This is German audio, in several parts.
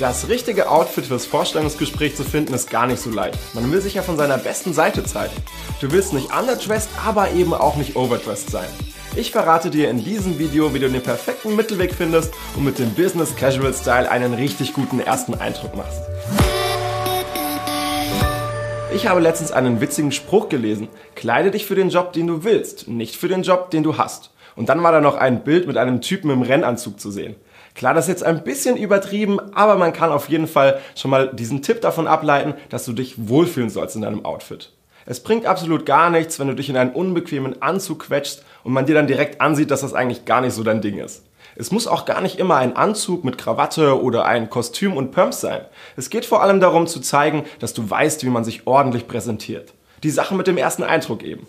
Das richtige Outfit fürs Vorstellungsgespräch zu finden ist gar nicht so leicht. Man will sich ja von seiner besten Seite zeigen. Du willst nicht underdressed, aber eben auch nicht overdressed sein. Ich verrate dir in diesem Video, wie du den perfekten Mittelweg findest und mit dem Business Casual Style einen richtig guten ersten Eindruck machst. Ich habe letztens einen witzigen Spruch gelesen. Kleide dich für den Job, den du willst, nicht für den Job, den du hast. Und dann war da noch ein Bild mit einem Typen im Rennanzug zu sehen. Klar, das ist jetzt ein bisschen übertrieben, aber man kann auf jeden Fall schon mal diesen Tipp davon ableiten, dass du dich wohlfühlen sollst in deinem Outfit. Es bringt absolut gar nichts, wenn du dich in einen unbequemen Anzug quetschst und man dir dann direkt ansieht, dass das eigentlich gar nicht so dein Ding ist. Es muss auch gar nicht immer ein Anzug mit Krawatte oder ein Kostüm und Pumps sein. Es geht vor allem darum zu zeigen, dass du weißt, wie man sich ordentlich präsentiert. Die Sache mit dem ersten Eindruck eben.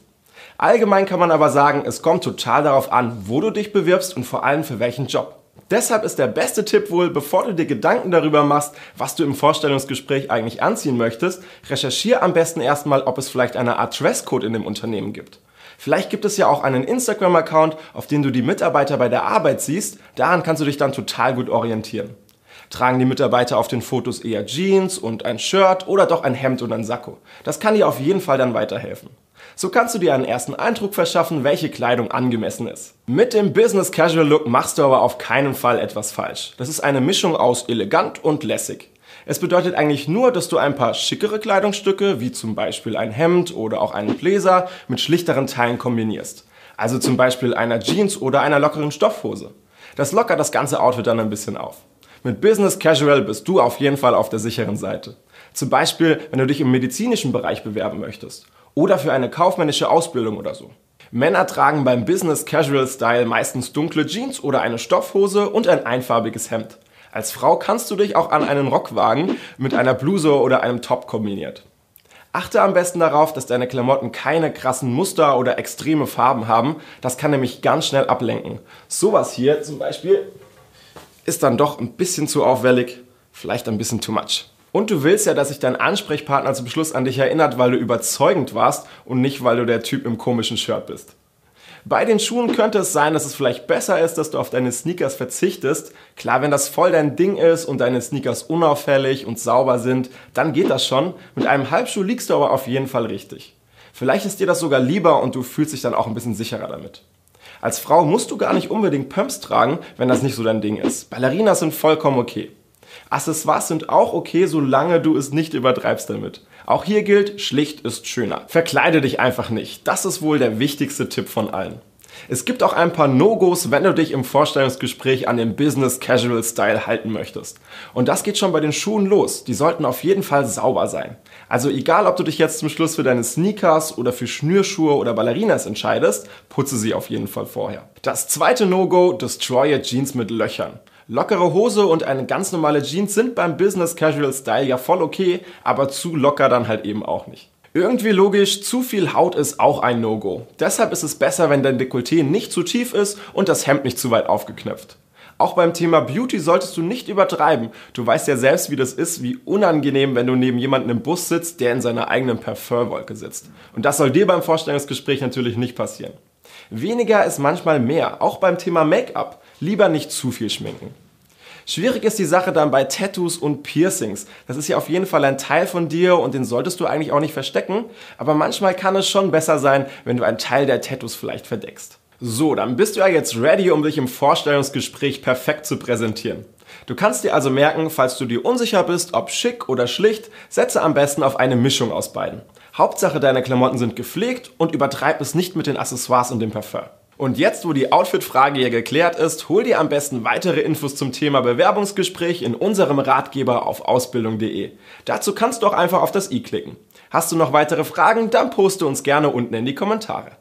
Allgemein kann man aber sagen, es kommt total darauf an, wo du dich bewirbst und vor allem für welchen Job. Deshalb ist der beste Tipp wohl, bevor du dir Gedanken darüber machst, was du im Vorstellungsgespräch eigentlich anziehen möchtest, recherchiere am besten erstmal, ob es vielleicht eine Art Dresscode in dem Unternehmen gibt. Vielleicht gibt es ja auch einen Instagram-Account, auf dem du die Mitarbeiter bei der Arbeit siehst. Daran kannst du dich dann total gut orientieren. Tragen die Mitarbeiter auf den Fotos eher Jeans und ein Shirt oder doch ein Hemd und ein Sakko? Das kann dir auf jeden Fall dann weiterhelfen. So kannst du dir einen ersten Eindruck verschaffen, welche Kleidung angemessen ist. Mit dem Business Casual Look machst du aber auf keinen Fall etwas falsch. Das ist eine Mischung aus elegant und lässig. Es bedeutet eigentlich nur, dass du ein paar schickere Kleidungsstücke, wie zum Beispiel ein Hemd oder auch einen Bläser, mit schlichteren Teilen kombinierst. Also zum Beispiel einer Jeans oder einer lockeren Stoffhose. Das lockert das ganze Outfit dann ein bisschen auf. Mit Business Casual bist du auf jeden Fall auf der sicheren Seite. Zum Beispiel, wenn du dich im medizinischen Bereich bewerben möchtest oder für eine kaufmännische Ausbildung oder so. Männer tragen beim Business Casual Style meistens dunkle Jeans oder eine Stoffhose und ein einfarbiges Hemd. Als Frau kannst du dich auch an einen Rock wagen mit einer Bluse oder einem Top kombiniert. Achte am besten darauf, dass deine Klamotten keine krassen Muster oder extreme Farben haben. Das kann nämlich ganz schnell ablenken. Sowas hier zum Beispiel ist dann doch ein bisschen zu auffällig, vielleicht ein bisschen too much. Und du willst ja, dass sich dein Ansprechpartner zum Schluss an dich erinnert, weil du überzeugend warst und nicht, weil du der Typ im komischen Shirt bist. Bei den Schuhen könnte es sein, dass es vielleicht besser ist, dass du auf deine Sneakers verzichtest. Klar, wenn das voll dein Ding ist und deine Sneakers unauffällig und sauber sind, dann geht das schon. Mit einem Halbschuh liegst du aber auf jeden Fall richtig. Vielleicht ist dir das sogar lieber und du fühlst dich dann auch ein bisschen sicherer damit. Als Frau musst du gar nicht unbedingt Pumps tragen, wenn das nicht so dein Ding ist. Ballerinas sind vollkommen okay. Accessoires sind auch okay, solange du es nicht übertreibst damit. Auch hier gilt, schlicht ist schöner. Verkleide dich einfach nicht. Das ist wohl der wichtigste Tipp von allen. Es gibt auch ein paar No-Gos, wenn du dich im Vorstellungsgespräch an den Business Casual Style halten möchtest. Und das geht schon bei den Schuhen los. Die sollten auf jeden Fall sauber sein. Also egal, ob du dich jetzt zum Schluss für deine Sneakers oder für Schnürschuhe oder Ballerinas entscheidest, putze sie auf jeden Fall vorher. Das zweite No-Go, destroye Jeans mit Löchern. Lockere Hose und eine ganz normale Jeans sind beim Business Casual Style ja voll okay, aber zu locker dann halt eben auch nicht. Irgendwie logisch, zu viel Haut ist auch ein No-Go. Deshalb ist es besser, wenn dein Dekolleté nicht zu tief ist und das Hemd nicht zu weit aufgeknöpft. Auch beim Thema Beauty solltest du nicht übertreiben. Du weißt ja selbst, wie das ist, wie unangenehm, wenn du neben jemandem im Bus sitzt, der in seiner eigenen Parfumwolke sitzt. Und das soll dir beim Vorstellungsgespräch natürlich nicht passieren. Weniger ist manchmal mehr, auch beim Thema Make-up. Lieber nicht zu viel schminken. Schwierig ist die Sache dann bei Tattoos und Piercings. Das ist ja auf jeden Fall ein Teil von dir und den solltest du eigentlich auch nicht verstecken. Aber manchmal kann es schon besser sein, wenn du einen Teil der Tattoos vielleicht verdeckst. So, dann bist du ja jetzt ready, um dich im Vorstellungsgespräch perfekt zu präsentieren. Du kannst dir also merken, falls du dir unsicher bist, ob schick oder schlicht, setze am besten auf eine Mischung aus beiden. Hauptsache deine Klamotten sind gepflegt und übertreib es nicht mit den Accessoires und dem Parfum. Und jetzt, wo die Outfit-Frage hier geklärt ist, hol dir am besten weitere Infos zum Thema Bewerbungsgespräch in unserem Ratgeber auf ausbildung.de. Dazu kannst du auch einfach auf das i klicken. Hast du noch weitere Fragen, dann poste uns gerne unten in die Kommentare.